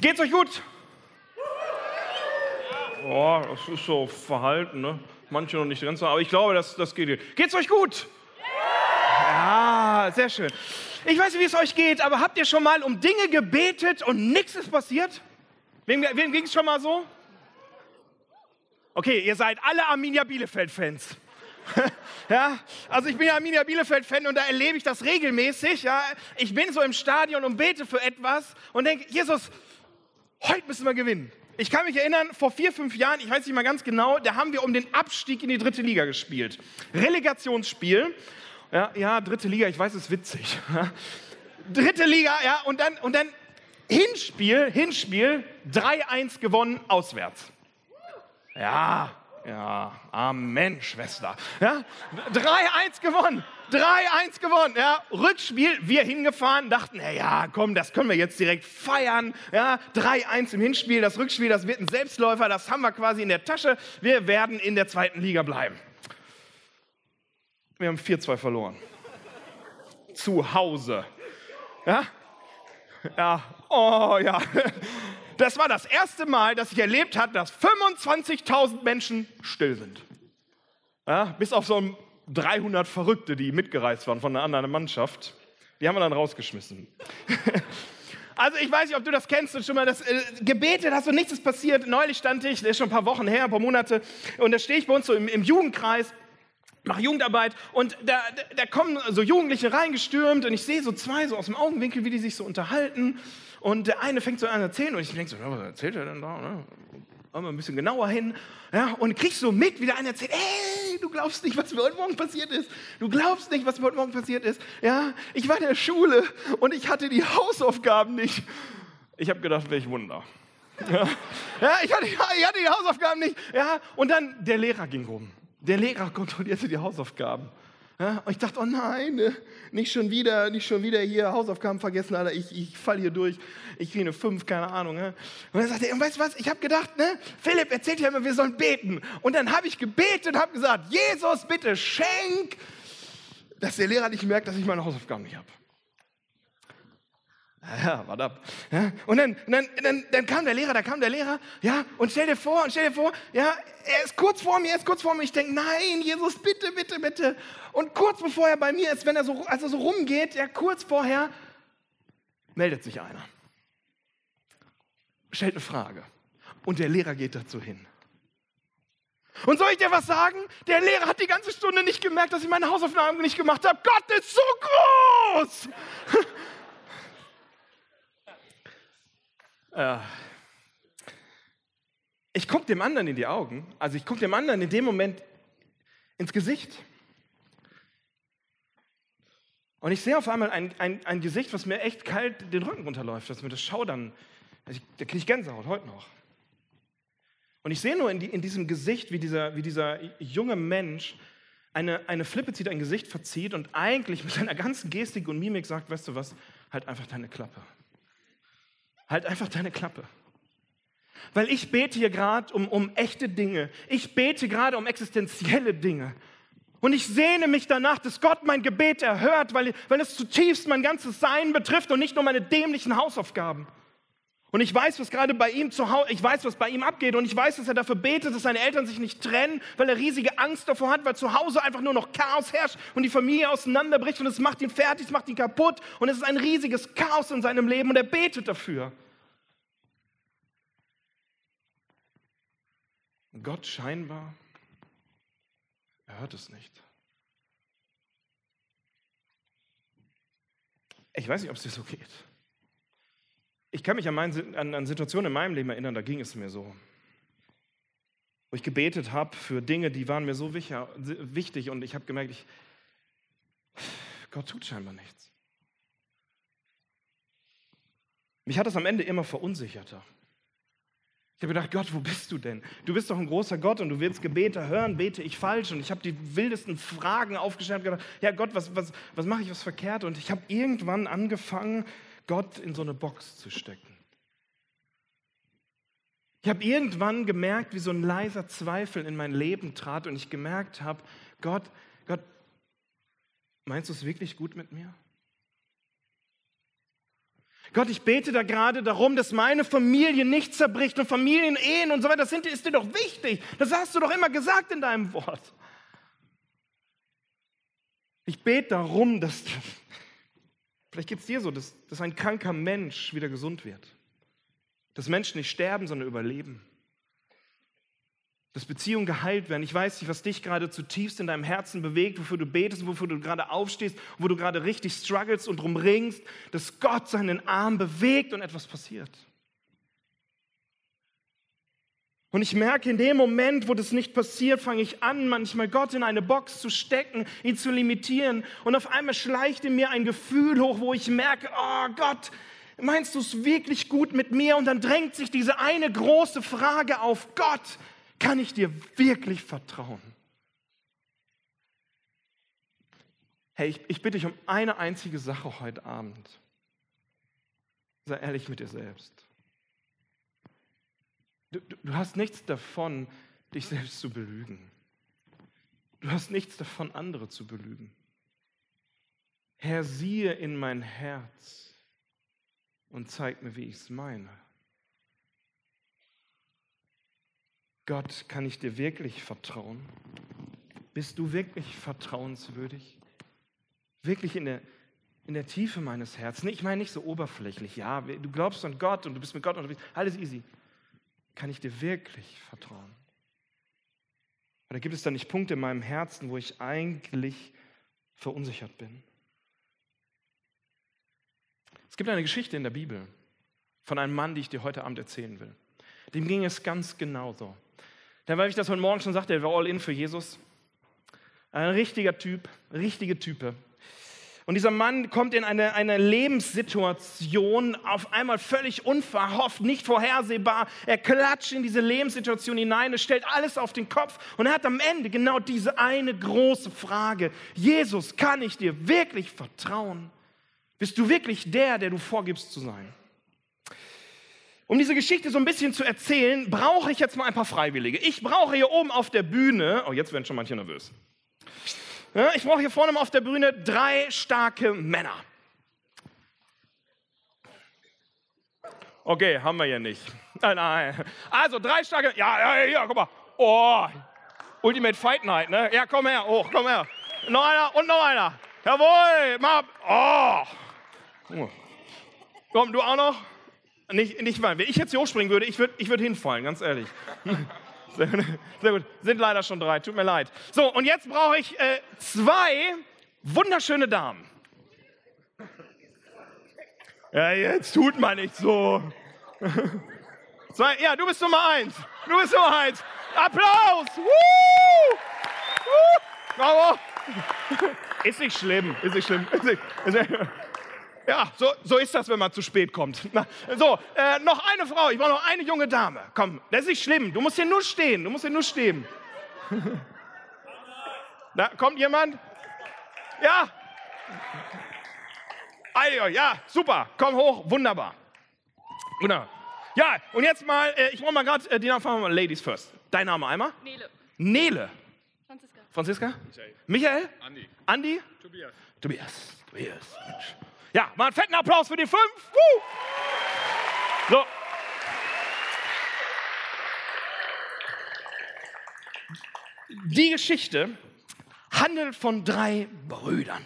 Geht's euch gut? Oh, das ist so verhalten, ne? Manche noch nicht ganz aber ich glaube, das, das geht. Geht's euch gut? Ja, sehr schön. Ich weiß nicht, wie es euch geht, aber habt ihr schon mal um Dinge gebetet und nichts ist passiert? Wem, wem ging es schon mal so? Okay, ihr seid alle Arminia Bielefeld-Fans. ja, also ich bin ja Arminia Bielefeld-Fan und da erlebe ich das regelmäßig. Ja. Ich bin so im Stadion und bete für etwas und denke, Jesus, heute müssen wir gewinnen. Ich kann mich erinnern, vor vier, fünf Jahren, ich weiß nicht mal ganz genau, da haben wir um den Abstieg in die dritte Liga gespielt. Relegationsspiel. Ja, ja dritte Liga, ich weiß, es ist witzig. dritte Liga, ja, und dann, und dann Hinspiel, Hinspiel, 3-1 gewonnen auswärts. Ja, ja, Amen, Schwester. Ja, 3-1 gewonnen. 3-1 gewonnen. Ja, Rückspiel, wir hingefahren, dachten, hey, ja, komm, das können wir jetzt direkt feiern. Ja, 3-1 im Hinspiel, das Rückspiel, das wird ein Selbstläufer, das haben wir quasi in der Tasche. Wir werden in der zweiten Liga bleiben. Wir haben 4-2 verloren. Zu Hause. Ja? Ja, oh ja. Das war das erste Mal, dass ich erlebt habe, dass 25.000 Menschen still sind. Ja, bis auf so 300 Verrückte, die mitgereist waren von einer anderen Mannschaft. Die haben wir dann rausgeschmissen. Also ich weiß nicht, ob du das kennst und schon mal das äh, gebetet hast und nichts ist passiert. Neulich stand ich, das ist schon ein paar Wochen her, ein paar Monate, und da stehe ich bei uns so im, im Jugendkreis mache Jugendarbeit und da, da, da, kommen so Jugendliche reingestürmt und ich sehe so zwei so aus dem Augenwinkel, wie die sich so unterhalten und der eine fängt so an zu erzählen und ich denke so, was erzählt er denn da? Ne? Mal ein bisschen genauer hin. Ja, und kriegst so mit, wie der eine erzählt, ey, du glaubst nicht, was mir heute Morgen passiert ist. Du glaubst nicht, was mir heute Morgen passiert ist. Ja, ich war in der Schule und ich hatte die Hausaufgaben nicht. Ich habe gedacht, welch Wunder. Ja, ja ich, hatte, ich hatte die Hausaufgaben nicht. Ja, und dann der Lehrer ging rum. Der Lehrer kontrollierte die Hausaufgaben. Und ich dachte, oh nein, ne, nicht schon wieder, nicht schon wieder hier Hausaufgaben vergessen, Alter, ich, ich falle hier durch, ich kriege eine 5, keine Ahnung. Und dann sagte er, weißt du was, ich habe gedacht, ne, Philipp erzählt ja immer, wir sollen beten. Und dann habe ich gebetet und habe gesagt, Jesus, bitte schenk, dass der Lehrer nicht merkt, dass ich meine Hausaufgaben nicht habe. Ja, warte ab. Ja, und dann, dann, dann, dann kam der Lehrer, da kam der Lehrer, ja, und stell dir vor, und stell dir vor, ja, er ist kurz vor mir, er ist kurz vor mir. Ich denke, nein, Jesus, bitte, bitte, bitte. Und kurz bevor er bei mir ist, wenn er so, als er so rumgeht, ja, kurz vorher, meldet sich einer. Stellt eine Frage. Und der Lehrer geht dazu hin. Und soll ich dir was sagen? Der Lehrer hat die ganze Stunde nicht gemerkt, dass ich meine Hausaufgaben nicht gemacht habe. Gott ist so groß! Äh, ich gucke dem anderen in die Augen, also ich gucke dem anderen in dem Moment ins Gesicht. Und ich sehe auf einmal ein, ein, ein Gesicht, was mir echt kalt den Rücken runterläuft, dass mir das Schaudern, also ich, da kriege ich Gänsehaut, heute noch. Und ich sehe nur in, die, in, diesem Gesicht, wie dieser, wie dieser junge Mensch eine, eine Flippe zieht, ein Gesicht verzieht und eigentlich mit seiner ganzen Gestik und Mimik sagt, weißt du was, halt einfach deine Klappe. Halt einfach deine Klappe. Weil ich bete hier gerade um, um echte Dinge. Ich bete gerade um existenzielle Dinge. Und ich sehne mich danach, dass Gott mein Gebet erhört, weil, weil es zutiefst mein ganzes Sein betrifft und nicht nur meine dämlichen Hausaufgaben. Und ich weiß, was gerade bei ihm zu Hause, ich weiß, was bei ihm abgeht und ich weiß, dass er dafür betet, dass seine Eltern sich nicht trennen, weil er riesige Angst davor hat, weil zu Hause einfach nur noch Chaos herrscht und die Familie auseinanderbricht und es macht ihn fertig, es macht ihn kaputt und es ist ein riesiges Chaos in seinem Leben und er betet dafür. Und Gott scheinbar, er hört es nicht. Ich weiß nicht, ob es dir so geht. Ich kann mich an, mein, an, an Situationen in meinem Leben erinnern, da ging es mir so. Wo ich gebetet habe für Dinge, die waren mir so wichtig und ich habe gemerkt, ich, Gott tut scheinbar nichts. Mich hat das am Ende immer verunsicherter. Ich habe gedacht, Gott, wo bist du denn? Du bist doch ein großer Gott und du willst Gebete hören, bete ich falsch. Und ich habe die wildesten Fragen aufgestellt und gedacht, ja Gott, was, was, was mache ich was verkehrt? Und ich habe irgendwann angefangen, Gott in so eine Box zu stecken. Ich habe irgendwann gemerkt, wie so ein leiser Zweifel in mein Leben trat und ich gemerkt habe, Gott, Gott, meinst du es wirklich gut mit mir? Gott, ich bete da gerade darum, dass meine Familie nicht zerbricht und Familienehen und so weiter. Das ist dir doch wichtig. Das hast du doch immer gesagt in deinem Wort. Ich bete darum, dass, vielleicht geht es dir so, dass, dass ein kranker Mensch wieder gesund wird. Dass Menschen nicht sterben, sondern überleben dass Beziehungen geheilt werden. Ich weiß nicht, was dich gerade zutiefst in deinem Herzen bewegt, wofür du betest, wofür du gerade aufstehst, wo du gerade richtig struggles und drum ringst, dass Gott seinen Arm bewegt und etwas passiert. Und ich merke, in dem Moment, wo das nicht passiert, fange ich an, manchmal Gott in eine Box zu stecken, ihn zu limitieren. Und auf einmal schleicht in mir ein Gefühl hoch, wo ich merke, oh Gott, meinst du es wirklich gut mit mir? Und dann drängt sich diese eine große Frage auf, Gott, kann ich dir wirklich vertrauen? Hey, ich, ich bitte dich um eine einzige Sache heute Abend. Sei ehrlich mit dir selbst. Du, du, hast nichts davon, dich selbst zu belügen. Du hast nichts davon, andere zu belügen. Herr, siehe in mein Herz und zeig mir, wie ich es meine. Gott, kann ich dir wirklich vertrauen? Bist du wirklich vertrauenswürdig? Wirklich in der, in der Tiefe meines Herzens? Ich meine nicht so oberflächlich, ja, du glaubst an Gott und du bist mit Gott unterwegs, alles easy. Kann ich dir wirklich vertrauen? Oder gibt es da nicht Punkte in meinem Herzen, wo ich eigentlich verunsichert bin? Es gibt eine Geschichte in der Bibel von einem Mann, die ich dir heute Abend erzählen will. Dem ging es ganz genauso. Denn weil ich das heute Morgen schon sagte, er war all in für Jesus. Ein richtiger Typ, richtige Type. Und dieser Mann kommt in eine, eine Lebenssituation auf einmal völlig unverhofft, nicht vorhersehbar. Er klatscht in diese Lebenssituation hinein, er stellt alles auf den Kopf und er hat am Ende genau diese eine große Frage. Jesus, kann ich dir wirklich vertrauen? Bist du wirklich der, der du vorgibst zu sein? Um diese Geschichte so ein bisschen zu erzählen, brauche ich jetzt mal ein paar Freiwillige. Ich brauche hier oben auf der Bühne, oh, jetzt werden schon manche nervös. Ich brauche hier vorne auf der Bühne drei starke Männer. Okay, haben wir hier nicht. Nein, nein. Also drei starke, ja, ja, ja, guck mal. Oh, Ultimate Fight Night, ne? Ja, komm her, hoch, komm her. Noch einer und noch einer. Jawohl, mal. Oh. Komm, du auch noch? Nicht, nicht mal. Wenn ich jetzt hier hochspringen würde, ich würde ich würd hinfallen, ganz ehrlich. Sehr, sehr, gut. Sind leider schon drei, tut mir leid. So, und jetzt brauche ich äh, zwei wunderschöne Damen. Ja, jetzt tut man nicht so. Zwei, ja, du bist Nummer eins. Du bist Nummer eins. Applaus! Woo! Woo! Bravo! Ist nicht schlimm, ist nicht schlimm. Ist nicht, ist nicht, ja, so, so ist das, wenn man zu spät kommt. Na, so, äh, noch eine Frau, ich brauche noch eine junge Dame. Komm, das ist nicht schlimm. Du musst hier nur stehen. Du musst hier nur stehen. da kommt jemand? Ja. Ja, super. Komm hoch, wunderbar. Wunderbar. Ja, und jetzt mal, äh, ich brauche mal gerade äh, die Namen mal Ladies first. Dein Name einmal? Nele. Nele. Franziska. Franziska? Michael. Michael? Andi. Andi? Tobias. Tobias. Tobias. Mensch. Ja, mal einen fetten Applaus für die fünf. Woo! So. Die Geschichte handelt von drei Brüdern.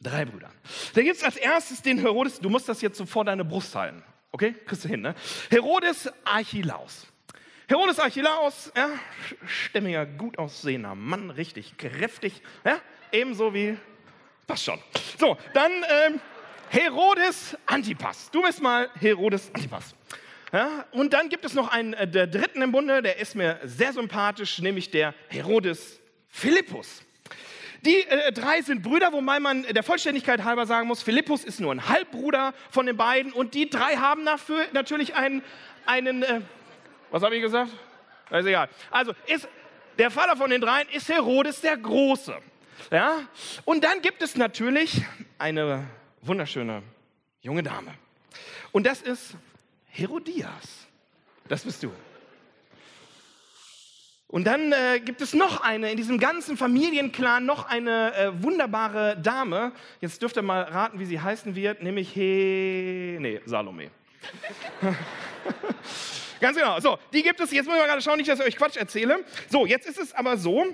Drei Brüdern. Da gibt es als erstes den Herodes, du musst das jetzt so vor deine Brust halten. Okay? Kriegst du hin, ne? Herodes Archilaus. Herodes Archilaus, ja, stämmiger, gut aussehender Mann, richtig kräftig, ja, ebenso wie, passt schon. So, dann ähm, Herodes Antipas. Du bist mal Herodes Antipas. Ja, und dann gibt es noch einen, äh, der dritten im Bunde, der ist mir sehr sympathisch, nämlich der Herodes Philippus. Die äh, drei sind Brüder, wobei man der Vollständigkeit halber sagen muss, Philippus ist nur ein Halbbruder von den beiden und die drei haben dafür natürlich einen, einen äh, was habe ich gesagt? ist egal. Also ist, der Vater von den dreien ist Herodes der Große. Ja? Und dann gibt es natürlich eine wunderschöne junge Dame. Und das ist Herodias. Das bist du. Und dann äh, gibt es noch eine, in diesem ganzen Familienclan noch eine äh, wunderbare Dame. Jetzt dürft ihr mal raten, wie sie heißen wird, nämlich He... Nee, Salome. Ganz genau. So, die gibt es. Jetzt ich mal gerade schauen, nicht, dass ich euch Quatsch erzähle. So, jetzt ist es aber so,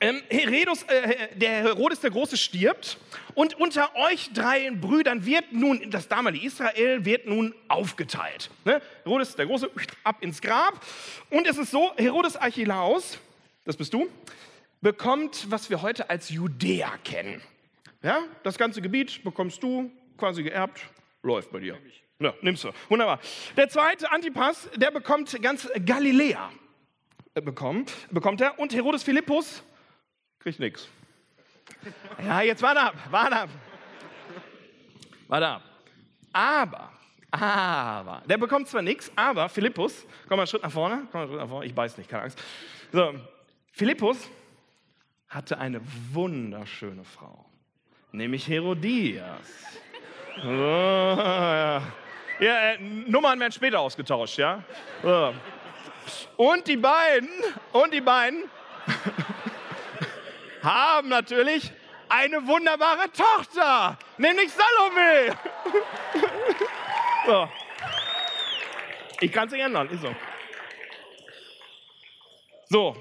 ähm, Herodes, äh, der Herodes der Große stirbt und unter euch drei Brüdern wird nun, das damalige Israel wird nun aufgeteilt. Ne? Herodes der Große ab ins Grab und es ist so, Herodes Archelaus, das bist du, bekommt, was wir heute als Judäa kennen. Ja, das ganze Gebiet bekommst du quasi geerbt, läuft bei dir. Ja, nimmst du. Wunderbar. Der zweite Antipas, der bekommt ganz Galiläa. Äh, bekommen, bekommt er. Und Herodes Philippus kriegt nichts. Ja, jetzt warte ab, warte ab. Warte ab. Aber, aber, der bekommt zwar nichts, aber Philippus, komm mal einen Schritt nach vorne, komm mal einen Schritt nach vorne, ich beiß nicht, keine Angst. So, Philippus hatte eine wunderschöne Frau, nämlich Herodias. So, ja. ja äh, Nummern werden später ausgetauscht, ja. So. Und die beiden, und die beiden haben natürlich eine wunderbare Tochter, nämlich Salome. so. Ich kann es nicht ändern, ist so. So,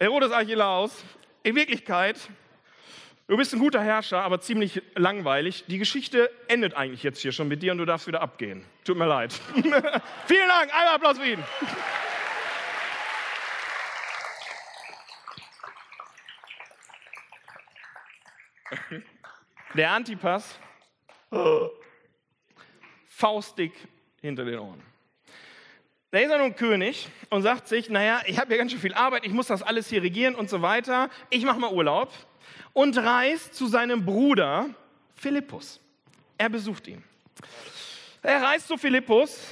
Herodes Archelaus, in Wirklichkeit, du bist ein guter Herrscher, aber ziemlich langweilig. Die Geschichte endet eigentlich jetzt hier schon mit dir und du darfst wieder abgehen. Tut mir leid. Vielen Dank, einmal Applaus für ihn. Der Antipas, faustdick hinter den Ohren. Da ist er nun König und sagt sich, naja, ich habe ja ganz schön viel Arbeit, ich muss das alles hier regieren und so weiter. Ich mache mal Urlaub und reist zu seinem Bruder Philippus. Er besucht ihn. Er reist zu Philippus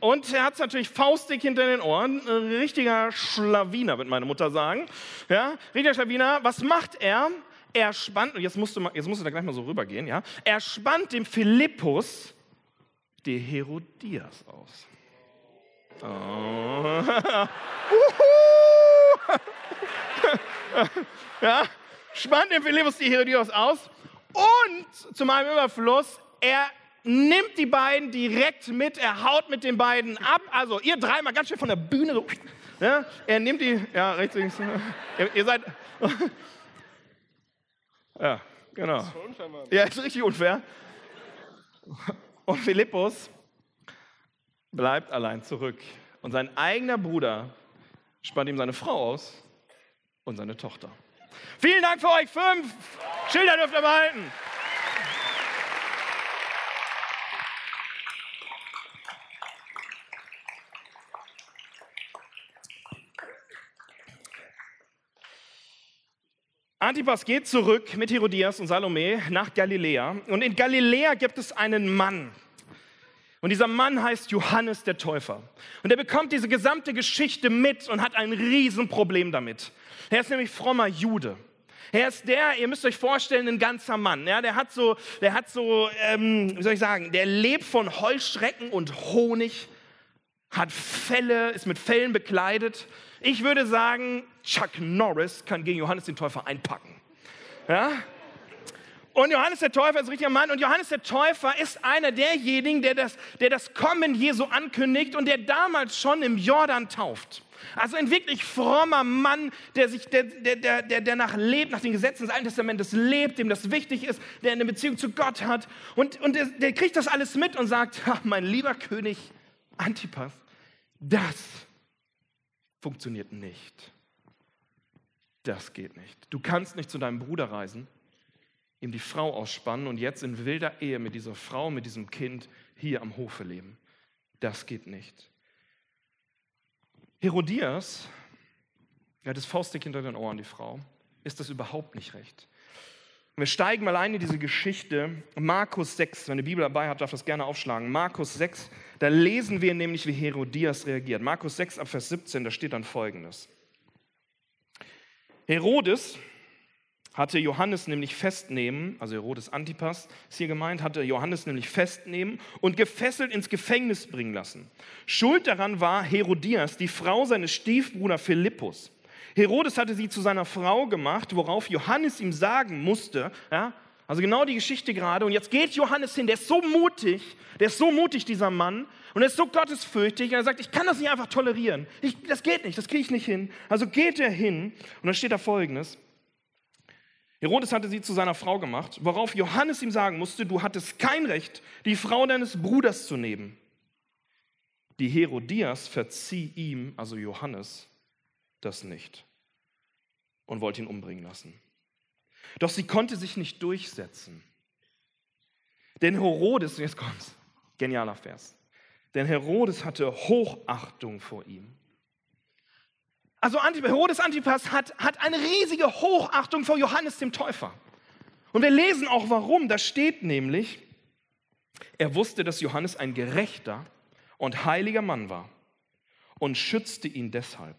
und er hat es natürlich faustdick hinter den Ohren. Ein richtiger Schlawiner, wird meine Mutter sagen. Ja, richtiger Schlawiner. Was macht er? Er spannt, und jetzt musst, du mal, jetzt musst du da gleich mal so rübergehen, ja, er spannt dem Philippus die Herodias aus. Oh. ja, spannt dem Philippus die Herodias aus und zu meinem Überfluss, er nimmt die beiden direkt mit, er haut mit den beiden ab. Also ihr dreimal ganz schön von der Bühne so. Ja, er nimmt die, ja, rechts, links. Ihr, ihr seid, ja, genau. Das ist unfair, Mann. Ja, ist richtig unfair. Und Philippus bleibt allein zurück. Und sein eigener Bruder spannt ihm seine Frau aus und seine Tochter. Vielen Dank für euch fünf. Schilder dürft ihr behalten. Antipas geht zurück mit Herodias und Salome nach Galiläa. Und in Galiläa gibt es einen Mann. Und dieser Mann heißt Johannes der Täufer. Und er bekommt diese gesamte Geschichte mit und hat ein Riesenproblem damit. Er ist nämlich frommer Jude. Er ist der, ihr müsst euch vorstellen, ein ganzer Mann. Ja, der hat so, der hat so, ähm, wie soll ich sagen, der lebt von Heuschrecken und Honig, hat Felle, ist mit Fellen bekleidet ich würde sagen, Chuck Norris kann gegen Johannes den Täufer einpacken. Ja? Und Johannes der Täufer ist ein richtiger Mann. Und Johannes der Täufer ist einer derjenigen, der das, der das Kommen Jesu ankündigt und der damals schon im Jordan tauft. Also ein wirklich frommer Mann, der, sich, der, der, der, der nach lebt, nach den Gesetzen des Alten Testamentes lebt, dem das wichtig ist, der eine Beziehung zu Gott hat. Und, und der, der kriegt das alles mit und sagt, mein lieber König Antipas, das funktioniert nicht. Das geht nicht. Du kannst nicht zu deinem Bruder reisen, ihm die Frau ausspannen und jetzt in wilder Ehe mit dieser Frau, mit diesem Kind hier am Hofe leben. Das geht nicht. Herodias, er hat das Faustdick hinter den Ohren, die Frau, ist das überhaupt nicht recht. Wir steigen mal ein in diese Geschichte. Markus 6, wenn eine Bibel dabei hat, darf das gerne aufschlagen. Markus 6, da lesen wir nämlich, wie Herodias reagiert. Markus 6 ab Vers 17, da steht dann folgendes. Herodes hatte Johannes nämlich festnehmen, also Herodes Antipas ist hier gemeint, hatte Johannes nämlich festnehmen und gefesselt ins Gefängnis bringen lassen. Schuld daran war Herodias, die Frau seines Stiefbruders Philippus. Herodes hatte sie zu seiner Frau gemacht, worauf Johannes ihm sagen musste, ja, also genau die Geschichte gerade. Und jetzt geht Johannes hin, der ist so mutig, der ist so mutig, dieser Mann, und er ist so gottesfürchtig, und er sagt, ich kann das nicht einfach tolerieren. Ich, das geht nicht, das kriege ich nicht hin. Also geht er hin, und dann steht da folgendes. Herodes hatte sie zu seiner Frau gemacht, worauf Johannes ihm sagen musste, du hattest kein Recht, die Frau deines Bruders zu nehmen. Die Herodias verzieh ihm, also Johannes, das nicht und wollte ihn umbringen lassen. Doch sie konnte sich nicht durchsetzen. Denn Herodes, jetzt kommt's, genialer Vers, denn Herodes hatte Hochachtung vor ihm. Also Herodes Antipas hat, hat eine riesige Hochachtung vor Johannes dem Täufer. Und wir lesen auch warum. Da steht nämlich, er wusste, dass Johannes ein gerechter und heiliger Mann war und schützte ihn deshalb.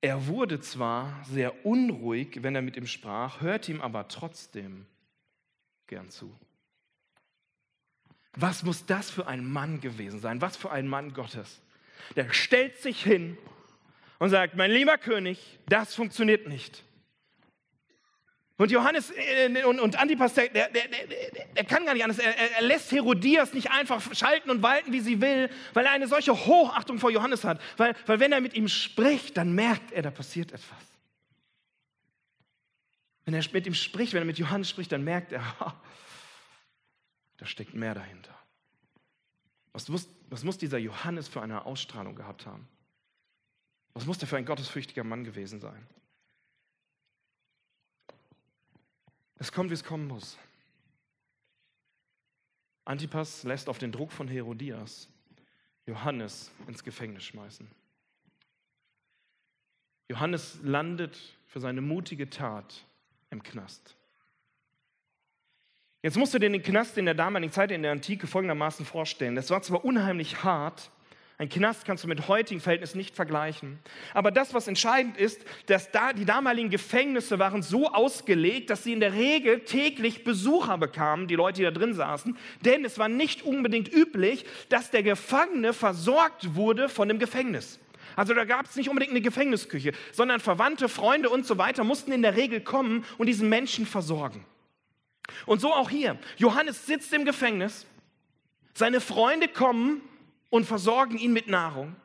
Er wurde zwar sehr unruhig, wenn er mit ihm sprach, hörte ihm aber trotzdem gern zu. Was muss das für ein Mann gewesen sein? Was für ein Mann Gottes? Der stellt sich hin und sagt, mein lieber König, das funktioniert nicht. Und Johannes äh, und, Antipas, der, der, der, der, kann gar nicht anders. Er, er, lässt Herodias nicht einfach schalten und walten, wie sie will, weil er eine solche Hochachtung vor Johannes hat. Weil, weil wenn er mit ihm spricht, dann merkt er, da passiert etwas. Wenn er mit ihm spricht, wenn er mit Johannes spricht, dann merkt er, da steckt mehr dahinter. Was muss, was muss dieser Johannes für eine Ausstrahlung gehabt haben? Was muss der für ein gottesfürchtiger Mann gewesen sein? Es kommt, wie es kommen muss. Antipas lässt auf den Druck von Herodias Johannes ins Gefängnis schmeißen. Johannes landet für seine mutige Tat im Knast. Jetzt musst du dir den Knast in der damaligen Zeit in der Antike folgendermaßen vorstellen. Das war zwar unheimlich hart, ein Knast kannst du mit heutigen Verhältnissen nicht vergleichen. Aber das, was entscheidend ist, dass da die damaligen Gefängnisse waren so ausgelegt, dass sie in der Regel täglich Besucher bekamen, die Leute, die da drin saßen. Denn es war nicht unbedingt üblich, dass der Gefangene versorgt wurde von dem Gefängnis. Also da gab es nicht unbedingt eine Gefängnisküche, sondern Verwandte, Freunde und so weiter mussten in der Regel kommen und diesen Menschen versorgen. Und so auch hier. Johannes sitzt im Gefängnis, seine Freunde kommen und versorgen ihn mit Nahrung.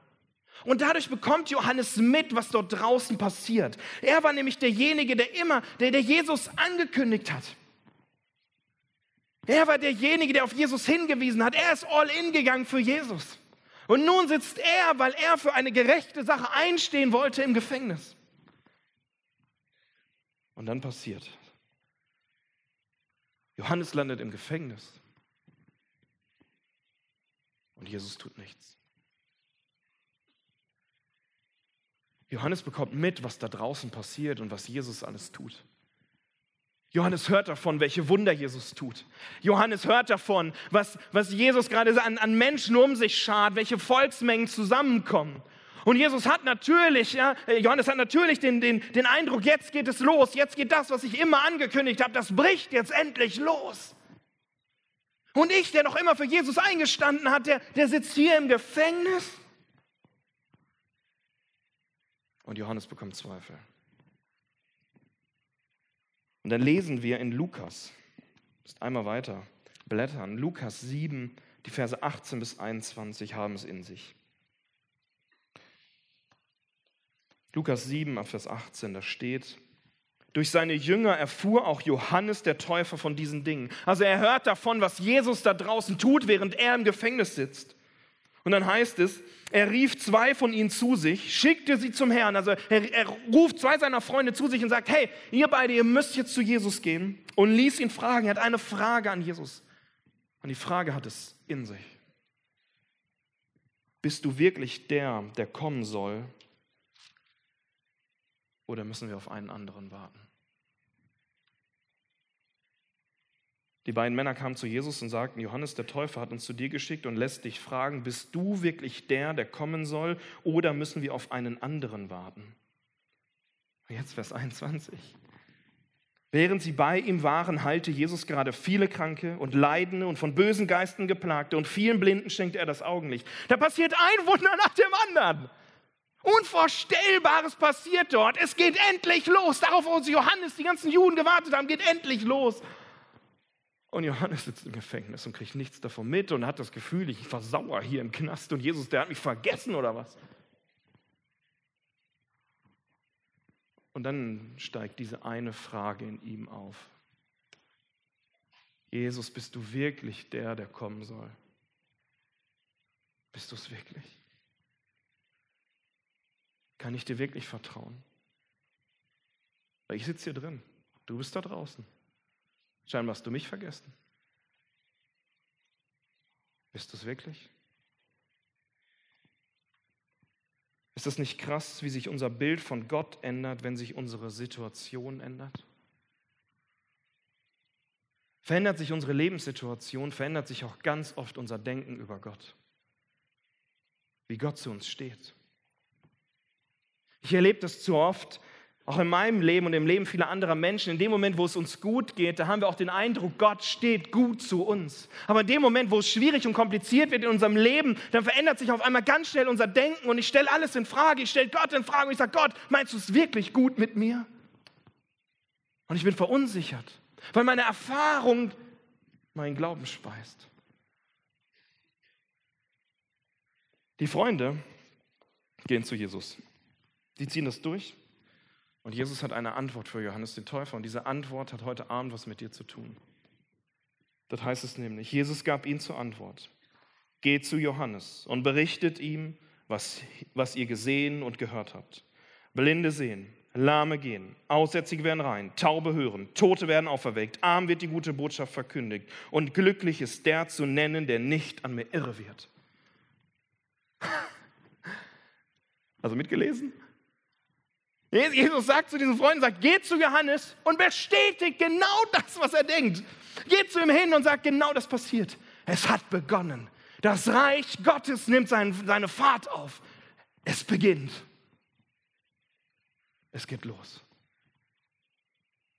Und dadurch bekommt Johannes mit, was dort draußen passiert. Er war nämlich derjenige, der immer, der, der Jesus angekündigt hat. Er war derjenige, der auf Jesus hingewiesen hat. Er ist all in gegangen für Jesus. Und nun sitzt er, weil er für eine gerechte Sache einstehen wollte, im Gefängnis. Und dann passiert. Johannes landet im Gefängnis. Und Jesus tut nichts. Johannes bekommt mit, was da draußen passiert und was Jesus alles tut. Johannes hört davon, welche Wunder Jesus tut. Johannes hört davon, was, was Jesus gerade an, an Menschen um sich schart, welche Volksmengen zusammenkommen. Und Jesus hat natürlich, ja, Johannes hat natürlich den, den, den Eindruck, jetzt geht es los, jetzt geht das, was ich immer angekündigt habe, das bricht jetzt endlich los. Und ich, der noch immer für Jesus eingestanden hat, der, der sitzt hier im Gefängnis. Und Johannes bekommt Zweifel. Und dann lesen wir in Lukas, ist einmal weiter blättern, Lukas 7, die Verse 18 bis 21 haben es in sich. Lukas 7, Vers 18, da steht, durch seine Jünger erfuhr auch Johannes der Täufer von diesen Dingen. Also er hört davon, was Jesus da draußen tut, während er im Gefängnis sitzt. Und dann heißt es, er rief zwei von ihnen zu sich, schickte sie zum Herrn. Also er, er, ruft zwei seiner Freunde zu sich und sagt, hey, ihr beide, ihr müsst jetzt zu Jesus gehen. Und ließ ihn fragen. Er hat eine Frage an Jesus. Und die Frage hat es in sich. Bist du wirklich der, der kommen soll? Oder müssen wir auf einen anderen warten? Die beiden Männer kamen zu Jesus und sagten, Johannes der Täufer hat uns zu dir geschickt und lässt dich fragen, bist du wirklich der, der kommen soll, oder müssen wir auf einen anderen warten? Jetzt Vers 21. Während sie bei ihm waren, heilte Jesus gerade viele Kranke und Leidende und von bösen Geisten geplagte und vielen Blinden schenkte er das Augenlicht. Da passiert ein Wunder nach dem anderen. Unvorstellbares passiert dort. Es geht endlich los. Darauf, wo Johannes, die ganzen Juden gewartet haben, geht endlich los. Und Johannes sitzt im Gefängnis und kriegt nichts davon mit und hat das Gefühl, ich war sauer hier im Knast und Jesus, der hat mich vergessen oder was? Und dann steigt diese eine Frage in ihm auf. Jesus, bist du wirklich der, der kommen soll? Bist du es wirklich? Kann ich dir wirklich vertrauen? Weil ich sitze hier drin, du bist da draußen. Scheinbar hast du mich vergessen. Bist du es wirklich? Ist das nicht krass, wie sich unser Bild von Gott ändert, wenn sich unsere Situation ändert? Verändert sich unsere Lebenssituation, verändert sich auch ganz oft unser Denken über Gott, wie Gott zu uns steht. Ich erlebe das zu oft, auch in meinem Leben und im Leben vieler anderer Menschen, in dem Moment, wo es uns gut geht, da haben wir auch den Eindruck, Gott steht gut zu uns. Aber in dem Moment, wo es schwierig und kompliziert wird in unserem Leben, dann verändert sich auf einmal ganz schnell unser Denken und ich stelle alles in Frage. Ich stelle Gott in Frage und ich sage, Gott, meinst du es wirklich gut mit mir? Und ich bin verunsichert, weil meine Erfahrung meinen Glauben speist. Die Freunde gehen zu Jesus. Die ziehen das durch und Jesus hat eine Antwort für Johannes den Täufer und diese Antwort hat heute Abend was mit dir zu tun. Das heißt es nämlich, Jesus gab ihnen zur Antwort, geht zu Johannes und berichtet ihm, was, was ihr gesehen und gehört habt. Blinde sehen, Lahme gehen, Aussätzige werden rein, Taube hören, Tote werden auferweckt, arm wird die gute Botschaft verkündigt und glücklich ist der zu nennen, der nicht an mir irre wird. Also mitgelesen? Jesus sagt zu diesen Freunden, sagt, geht zu Johannes und bestätigt genau das, was er denkt. Geht zu ihm hin und sagt, genau das passiert. Es hat begonnen. Das Reich Gottes nimmt sein, seine Fahrt auf. Es beginnt. Es geht los.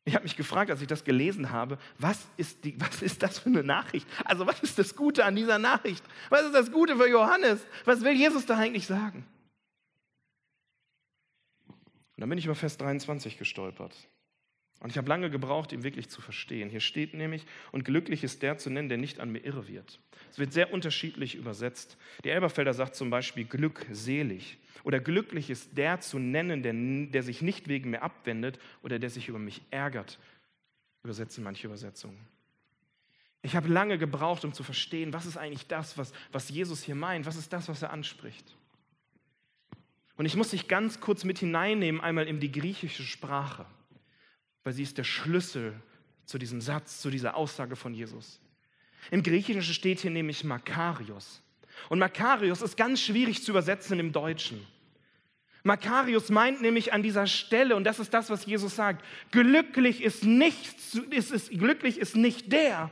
Ich habe mich gefragt, als ich das gelesen habe, was ist, die, was ist das für eine Nachricht? Also was ist das Gute an dieser Nachricht? Was ist das Gute für Johannes? Was will Jesus da eigentlich sagen? Dann bin ich über Vers 23 gestolpert. Und ich habe lange gebraucht, ihn wirklich zu verstehen. Hier steht nämlich, und glücklich ist der zu nennen, der nicht an mir irre wird. Es wird sehr unterschiedlich übersetzt. Die Elberfelder sagt zum Beispiel glückselig. Oder glücklich ist der zu nennen, der, der sich nicht wegen mir abwendet oder der sich über mich ärgert. Übersetzen manche Übersetzungen. Ich habe lange gebraucht, um zu verstehen, was ist eigentlich das, was, was Jesus hier meint, was ist das, was er anspricht. Und ich muss dich ganz kurz mit hineinnehmen, einmal in die griechische Sprache, weil sie ist der Schlüssel zu diesem Satz, zu dieser Aussage von Jesus. Im Griechischen steht hier nämlich Makarios. Und Makarios ist ganz schwierig zu übersetzen im Deutschen. Makarios meint nämlich an dieser Stelle, und das ist das, was Jesus sagt, glücklich ist nicht, ist, ist, glücklich ist nicht der,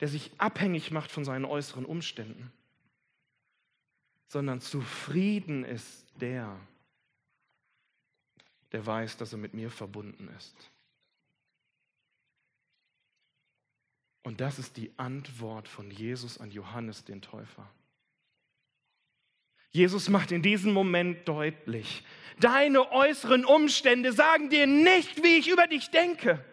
der sich abhängig macht von seinen äußeren Umständen sondern zufrieden ist der, der weiß, dass er mit mir verbunden ist. Und das ist die Antwort von Jesus an Johannes den Täufer. Jesus macht in diesem Moment deutlich, deine äußeren Umstände sagen dir nicht, wie ich über dich denke.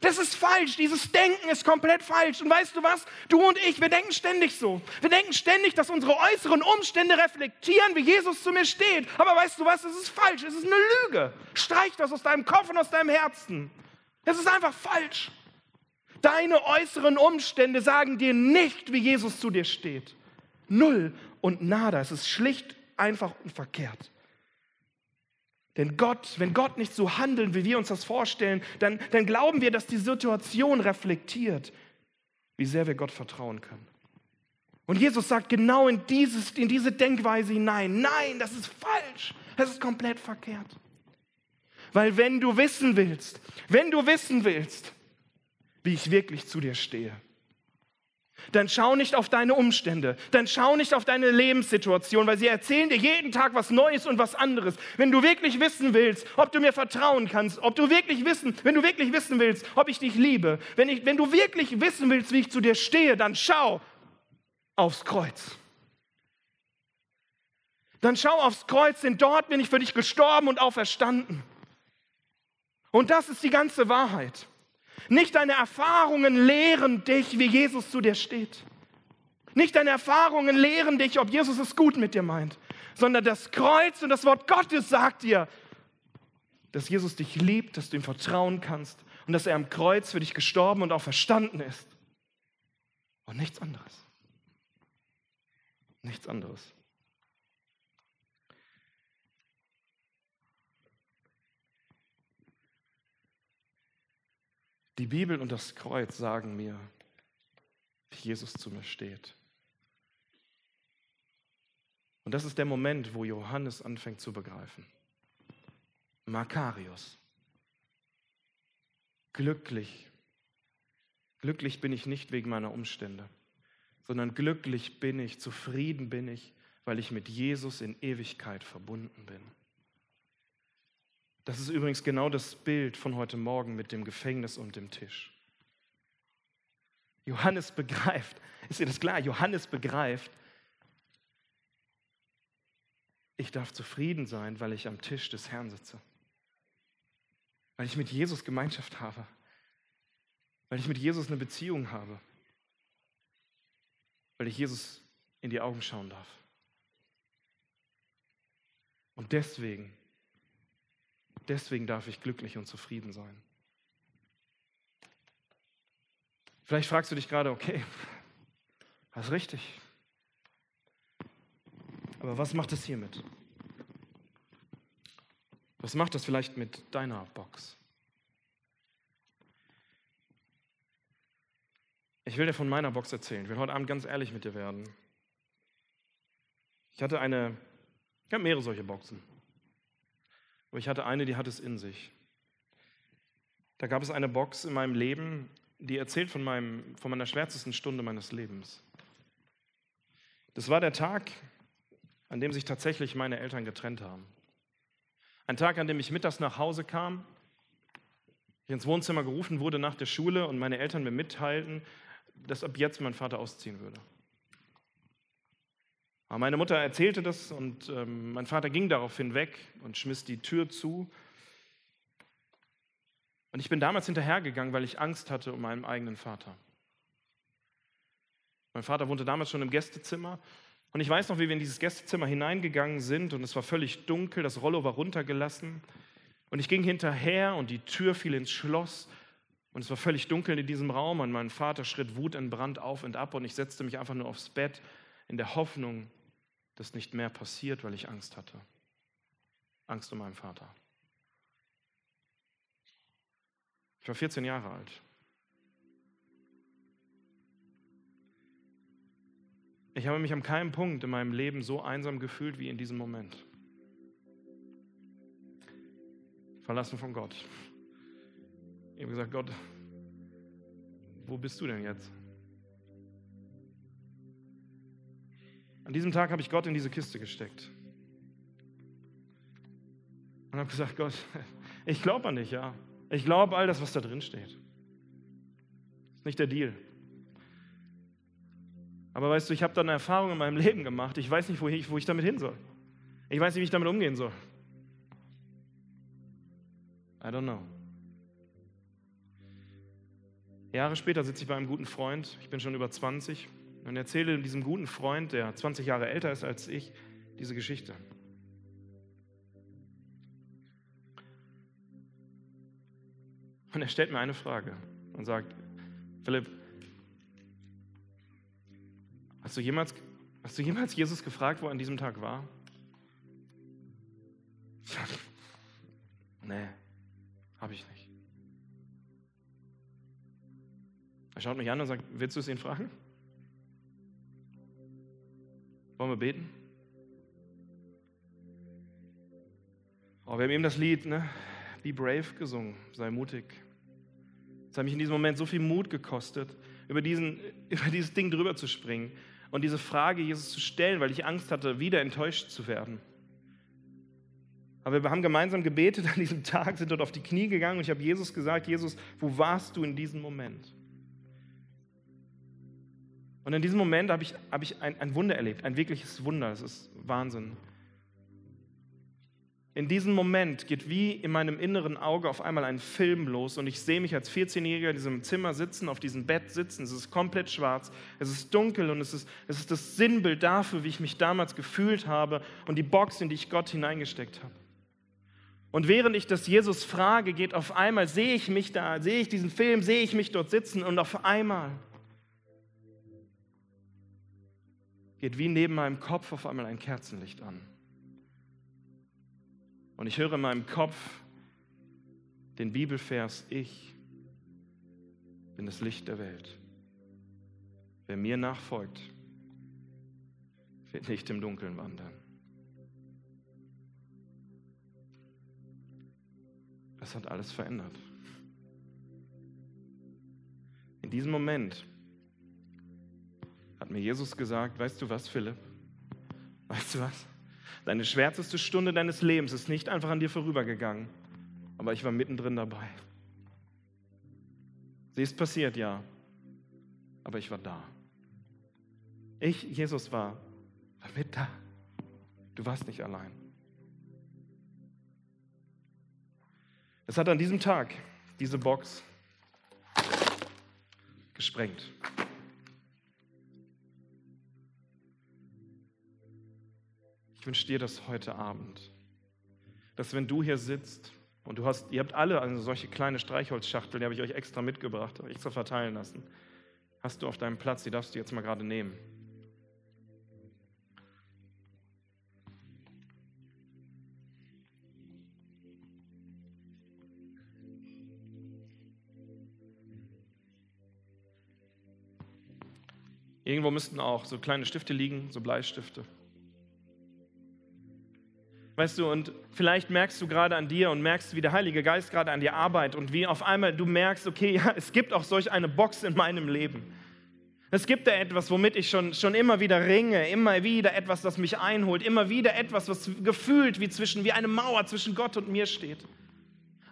Das ist falsch. Dieses Denken ist komplett falsch. Und weißt du was? Du und ich, wir denken ständig so. Wir denken ständig, dass unsere äußeren Umstände reflektieren, wie Jesus zu mir steht. Aber weißt du was? Es ist falsch. Es ist eine Lüge. Streich das aus deinem Kopf und aus deinem Herzen. Es ist einfach falsch. Deine äußeren Umstände sagen dir nicht, wie Jesus zu dir steht. Null und nada. Es ist schlicht, einfach und verkehrt. Denn Gott, wenn Gott nicht so handelt, wie wir uns das vorstellen, dann, dann glauben wir, dass die Situation reflektiert, wie sehr wir Gott vertrauen können. Und Jesus sagt genau in, dieses, in diese Denkweise hinein, nein, das ist falsch, das ist komplett verkehrt. Weil wenn du wissen willst, wenn du wissen willst, wie ich wirklich zu dir stehe, dann schau nicht auf deine Umstände, dann schau nicht auf deine Lebenssituation, weil sie erzählen dir jeden Tag was Neues und was anderes. Wenn du wirklich wissen willst, ob du mir vertrauen kannst, ob du wirklich wissen, wenn du wirklich wissen willst, ob ich dich liebe, wenn, ich, wenn du wirklich wissen willst, wie ich zu dir stehe, dann schau aufs Kreuz. Dann schau aufs Kreuz, denn dort bin ich für dich gestorben und auferstanden. Und das ist die ganze Wahrheit. Nicht deine Erfahrungen lehren dich, wie Jesus zu dir steht. Nicht deine Erfahrungen lehren dich, ob Jesus es gut mit dir meint, sondern das Kreuz und das Wort Gottes sagt dir, dass Jesus dich liebt, dass du ihm vertrauen kannst und dass er am Kreuz für dich gestorben und auch verstanden ist. Und nichts anderes. Nichts anderes. Die Bibel und das Kreuz sagen mir, wie Jesus zu mir steht. Und das ist der Moment, wo Johannes anfängt zu begreifen. Makarios. Glücklich. Glücklich bin ich nicht wegen meiner Umstände, sondern glücklich bin ich, zufrieden bin ich, weil ich mit Jesus in Ewigkeit verbunden bin. Das ist übrigens genau das Bild von heute Morgen mit dem Gefängnis und dem Tisch. Johannes begreift, ist dir das klar? Johannes begreift, ich darf zufrieden sein, weil ich am Tisch des Herrn sitze. Weil ich mit Jesus Gemeinschaft habe. Weil ich mit Jesus eine Beziehung habe. Weil ich Jesus in die Augen schauen darf. Und deswegen Deswegen darf ich glücklich und zufrieden sein. Vielleicht fragst du dich gerade, okay, das ist richtig. Aber was macht das hiermit? Was macht das vielleicht mit deiner Box? Ich will dir von meiner Box erzählen. Ich will heute Abend ganz ehrlich mit dir werden. Ich hatte eine, ich habe mehrere solche Boxen. Aber ich hatte eine, die hat es in sich. Da gab es eine Box in meinem Leben, die erzählt von, meinem, von meiner schwärzesten Stunde meines Lebens. Das war der Tag, an dem sich tatsächlich meine Eltern getrennt haben. Ein Tag, an dem ich mittags nach Hause kam, ich ins Wohnzimmer gerufen wurde nach der Schule und meine Eltern mir mitteilten, dass ab jetzt mein Vater ausziehen würde. Aber meine Mutter erzählte das und ähm, mein Vater ging daraufhin weg und schmiss die Tür zu. Und ich bin damals hinterhergegangen, weil ich Angst hatte um meinen eigenen Vater. Mein Vater wohnte damals schon im Gästezimmer. Und ich weiß noch, wie wir in dieses Gästezimmer hineingegangen sind und es war völlig dunkel, das Rollo war runtergelassen. Und ich ging hinterher und die Tür fiel ins Schloss und es war völlig dunkel in diesem Raum und mein Vater schritt wutentbrannt auf und ab und ich setzte mich einfach nur aufs Bett in der Hoffnung, das nicht mehr passiert, weil ich Angst hatte. Angst um meinen Vater. Ich war 14 Jahre alt. Ich habe mich an keinem Punkt in meinem Leben so einsam gefühlt wie in diesem Moment. Verlassen von Gott. Ich habe gesagt, Gott, wo bist du denn jetzt? An diesem Tag habe ich Gott in diese Kiste gesteckt. Und habe gesagt, Gott, ich glaube an dich, ja. Ich glaube all das, was da drin steht. Ist nicht der Deal. Aber weißt du, ich habe da eine Erfahrung in meinem Leben gemacht. Ich weiß nicht, wo ich, wo ich damit hin soll. Ich weiß nicht, wie ich damit umgehen soll. I don't know. Jahre später sitze ich bei einem guten Freund. Ich bin schon über 20 und erzähle diesem guten Freund, der 20 Jahre älter ist als ich, diese Geschichte. Und er stellt mir eine Frage und sagt, Philipp, hast du jemals, hast du jemals Jesus gefragt, wo er an diesem Tag war? nee, habe ich nicht. Er schaut mich an und sagt, willst du es ihn fragen? Wollen wir beten? Oh, wir haben eben das Lied, ne? Be brave gesungen, sei mutig. Es hat mich in diesem Moment so viel Mut gekostet, über, diesen, über dieses Ding drüber zu springen und diese Frage Jesus zu stellen, weil ich Angst hatte, wieder enttäuscht zu werden. Aber wir haben gemeinsam gebetet an diesem Tag, sind dort auf die Knie gegangen und ich habe Jesus gesagt, Jesus, wo warst du in diesem Moment? Und in diesem Moment habe ich, habe ich ein, ein Wunder erlebt, ein wirkliches Wunder. Das ist Wahnsinn. In diesem Moment geht wie in meinem inneren Auge auf einmal ein Film los und ich sehe mich als 14-Jähriger in diesem Zimmer sitzen, auf diesem Bett sitzen. Es ist komplett schwarz, es ist dunkel und es ist, es ist das Sinnbild dafür, wie ich mich damals gefühlt habe und die Box, in die ich Gott hineingesteckt habe. Und während ich das Jesus frage, geht auf einmal, sehe ich mich da, sehe ich diesen Film, sehe ich mich dort sitzen und auf einmal geht wie neben meinem Kopf auf einmal ein Kerzenlicht an. Und ich höre in meinem Kopf den Bibelvers, ich bin das Licht der Welt. Wer mir nachfolgt, wird nicht im Dunkeln wandern. Das hat alles verändert. In diesem Moment hat mir Jesus gesagt, weißt du was, Philipp? Weißt du was? Deine schwärzeste Stunde deines Lebens ist nicht einfach an dir vorübergegangen, aber ich war mittendrin dabei. Sie ist passiert, ja, aber ich war da. Ich, Jesus, war, war mit da. Du warst nicht allein. Es hat an diesem Tag diese Box gesprengt. Wünsche dir das heute Abend, dass wenn du hier sitzt und du hast, ihr habt alle eine solche kleine Streichholzschachtel, die habe ich euch extra mitgebracht, extra verteilen lassen, hast du auf deinem Platz, die darfst du jetzt mal gerade nehmen. Irgendwo müssten auch so kleine Stifte liegen, so Bleistifte. Weißt du, und vielleicht merkst du gerade an dir und merkst, wie der Heilige Geist gerade an dir arbeitet und wie auf einmal du merkst, okay, ja, es gibt auch solch eine Box in meinem Leben. Es gibt da etwas, womit ich schon, schon immer wieder ringe, immer wieder etwas, das mich einholt, immer wieder etwas, was gefühlt wie, zwischen, wie eine Mauer zwischen Gott und mir steht.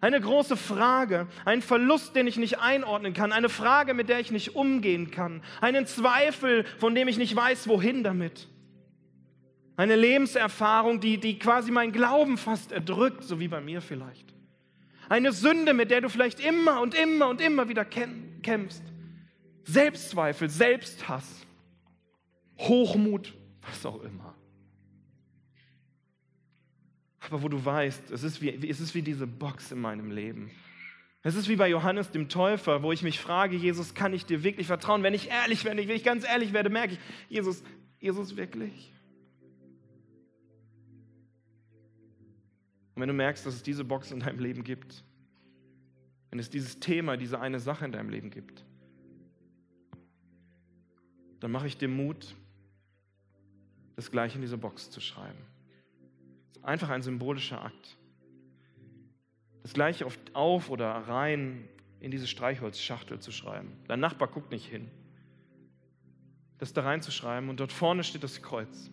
Eine große Frage, ein Verlust, den ich nicht einordnen kann, eine Frage, mit der ich nicht umgehen kann, einen Zweifel, von dem ich nicht weiß, wohin damit. Eine Lebenserfahrung, die, die quasi meinen Glauben fast erdrückt, so wie bei mir vielleicht. Eine Sünde, mit der du vielleicht immer und immer und immer wieder kämpfst. Selbstzweifel, Selbsthass, Hochmut, was auch immer. Aber wo du weißt, es ist, wie, es ist wie diese Box in meinem Leben. Es ist wie bei Johannes dem Täufer, wo ich mich frage, Jesus, kann ich dir wirklich vertrauen? Wenn ich ehrlich werde, wenn ich ganz ehrlich werde, merke ich, Jesus, Jesus wirklich? Und wenn du merkst, dass es diese Box in deinem Leben gibt, wenn es dieses Thema, diese eine Sache in deinem Leben gibt, dann mache ich dir Mut, das gleiche in diese Box zu schreiben. Einfach ein symbolischer Akt. Das gleiche auf, auf oder rein in diese Streichholzschachtel zu schreiben. Dein Nachbar guckt nicht hin. Das da reinzuschreiben und dort vorne steht das Kreuz.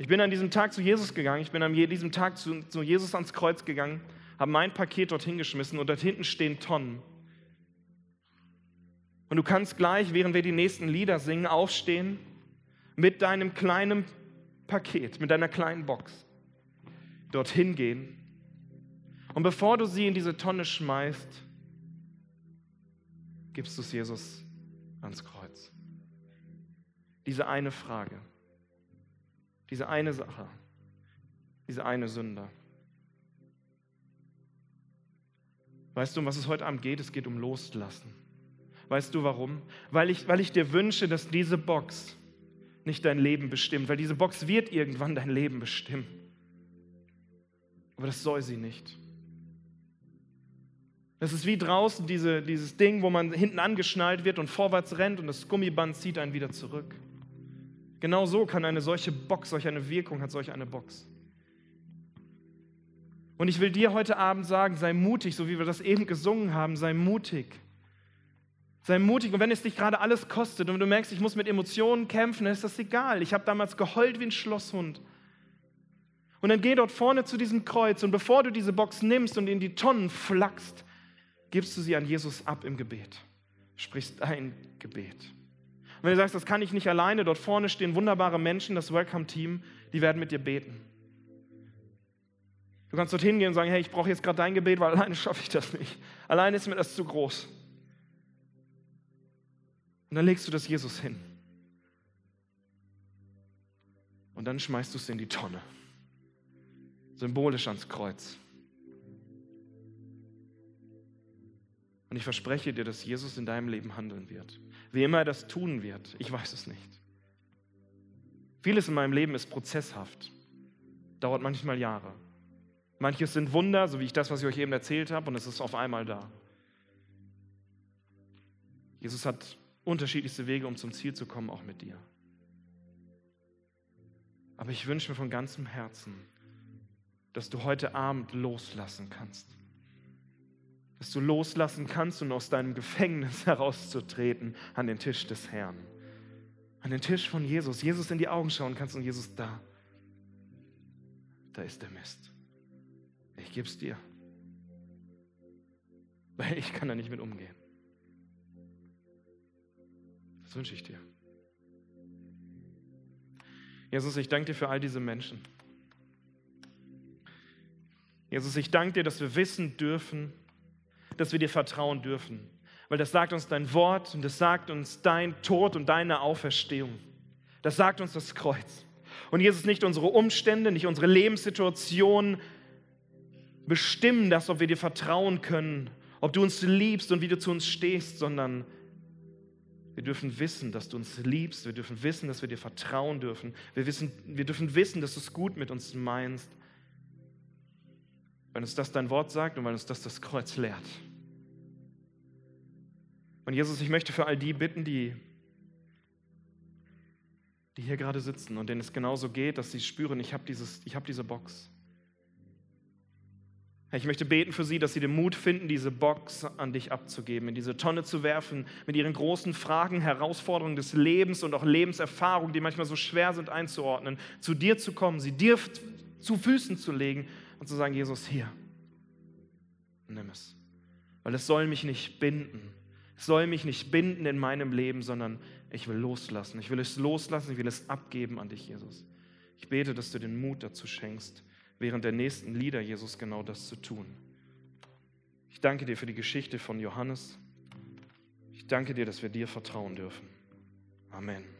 Ich bin an diesem Tag zu Jesus gegangen, ich bin an diesem Tag zu, zu Jesus ans Kreuz gegangen, habe mein Paket dorthin geschmissen und dort hinten stehen Tonnen. Und du kannst gleich, während wir die nächsten Lieder singen, aufstehen mit deinem kleinen Paket, mit deiner kleinen Box, dorthin gehen. Und bevor du sie in diese Tonne schmeißt, gibst du es Jesus ans Kreuz. Diese eine Frage. Diese eine Sache, diese eine Sünde. Weißt du, um was es heute Abend geht? Es geht um Loslassen. Weißt du warum? Weil ich, weil ich dir wünsche, dass diese Box nicht dein Leben bestimmt, weil diese Box wird irgendwann dein Leben bestimmen. Aber das soll sie nicht. Das ist wie draußen diese, dieses Ding, wo man hinten angeschnallt wird und vorwärts rennt und das Gummiband zieht einen wieder zurück. Genau so kann eine solche Box, solch eine Wirkung hat solch eine Box. Und ich will dir heute Abend sagen, sei mutig, so wie wir das eben gesungen haben, sei mutig. Sei mutig und wenn es dich gerade alles kostet und du merkst, ich muss mit Emotionen kämpfen, dann ist das egal. Ich habe damals geheult wie ein Schlosshund. Und dann geh dort vorne zu diesem Kreuz und bevor du diese Box nimmst und in die Tonnen flackst, gibst du sie an Jesus ab im Gebet. Sprichst ein Gebet. Und wenn du sagst, das kann ich nicht alleine, dort vorne stehen wunderbare Menschen, das Welcome-Team, die werden mit dir beten. Du kannst dorthin gehen und sagen, hey, ich brauche jetzt gerade dein Gebet, weil alleine schaffe ich das nicht. Alleine ist mir das zu groß. Und dann legst du das Jesus hin. Und dann schmeißt du es in die Tonne. Symbolisch ans Kreuz. Und ich verspreche dir, dass Jesus in deinem Leben handeln wird. Wie immer er das tun wird, ich weiß es nicht. Vieles in meinem Leben ist prozesshaft, dauert manchmal Jahre. Manches sind Wunder, so wie ich das, was ich euch eben erzählt habe, und es ist auf einmal da. Jesus hat unterschiedlichste Wege, um zum Ziel zu kommen, auch mit dir. Aber ich wünsche mir von ganzem Herzen, dass du heute Abend loslassen kannst. Dass du loslassen kannst und aus deinem Gefängnis herauszutreten an den Tisch des Herrn. An den Tisch von Jesus. Jesus in die Augen schauen kannst und Jesus da. Da ist der Mist. Ich gebe es dir. Weil ich kann da nicht mit umgehen. Das wünsche ich dir. Jesus, ich danke dir für all diese Menschen. Jesus, ich danke dir, dass wir wissen dürfen, dass wir dir vertrauen dürfen. Weil das sagt uns dein Wort und das sagt uns dein Tod und deine Auferstehung. Das sagt uns das Kreuz. Und Jesus, nicht unsere Umstände, nicht unsere Lebenssituation bestimmen das, ob wir dir vertrauen können, ob du uns liebst und wie du zu uns stehst, sondern wir dürfen wissen, dass du uns liebst. Wir dürfen wissen, dass wir dir vertrauen dürfen. Wir, wissen, wir dürfen wissen, dass du es gut mit uns meinst. Weil uns das dein Wort sagt und weil uns das das Kreuz lehrt. Und Jesus, ich möchte für all die bitten, die, die hier gerade sitzen und denen es genauso geht, dass sie spüren, ich habe hab diese Box. Ich möchte beten für sie, dass sie den Mut finden, diese Box an dich abzugeben, in diese Tonne zu werfen, mit ihren großen Fragen, Herausforderungen des Lebens und auch Lebenserfahrungen, die manchmal so schwer sind einzuordnen, zu dir zu kommen, sie dir zu Füßen zu legen und zu sagen, Jesus, hier, nimm es. Weil es soll mich nicht binden. Soll mich nicht binden in meinem Leben, sondern ich will loslassen. Ich will es loslassen, ich will es abgeben an dich, Jesus. Ich bete, dass du den Mut dazu schenkst während der nächsten Lieder Jesus genau das zu tun. Ich danke dir für die Geschichte von Johannes. Ich danke dir, dass wir dir vertrauen dürfen. Amen.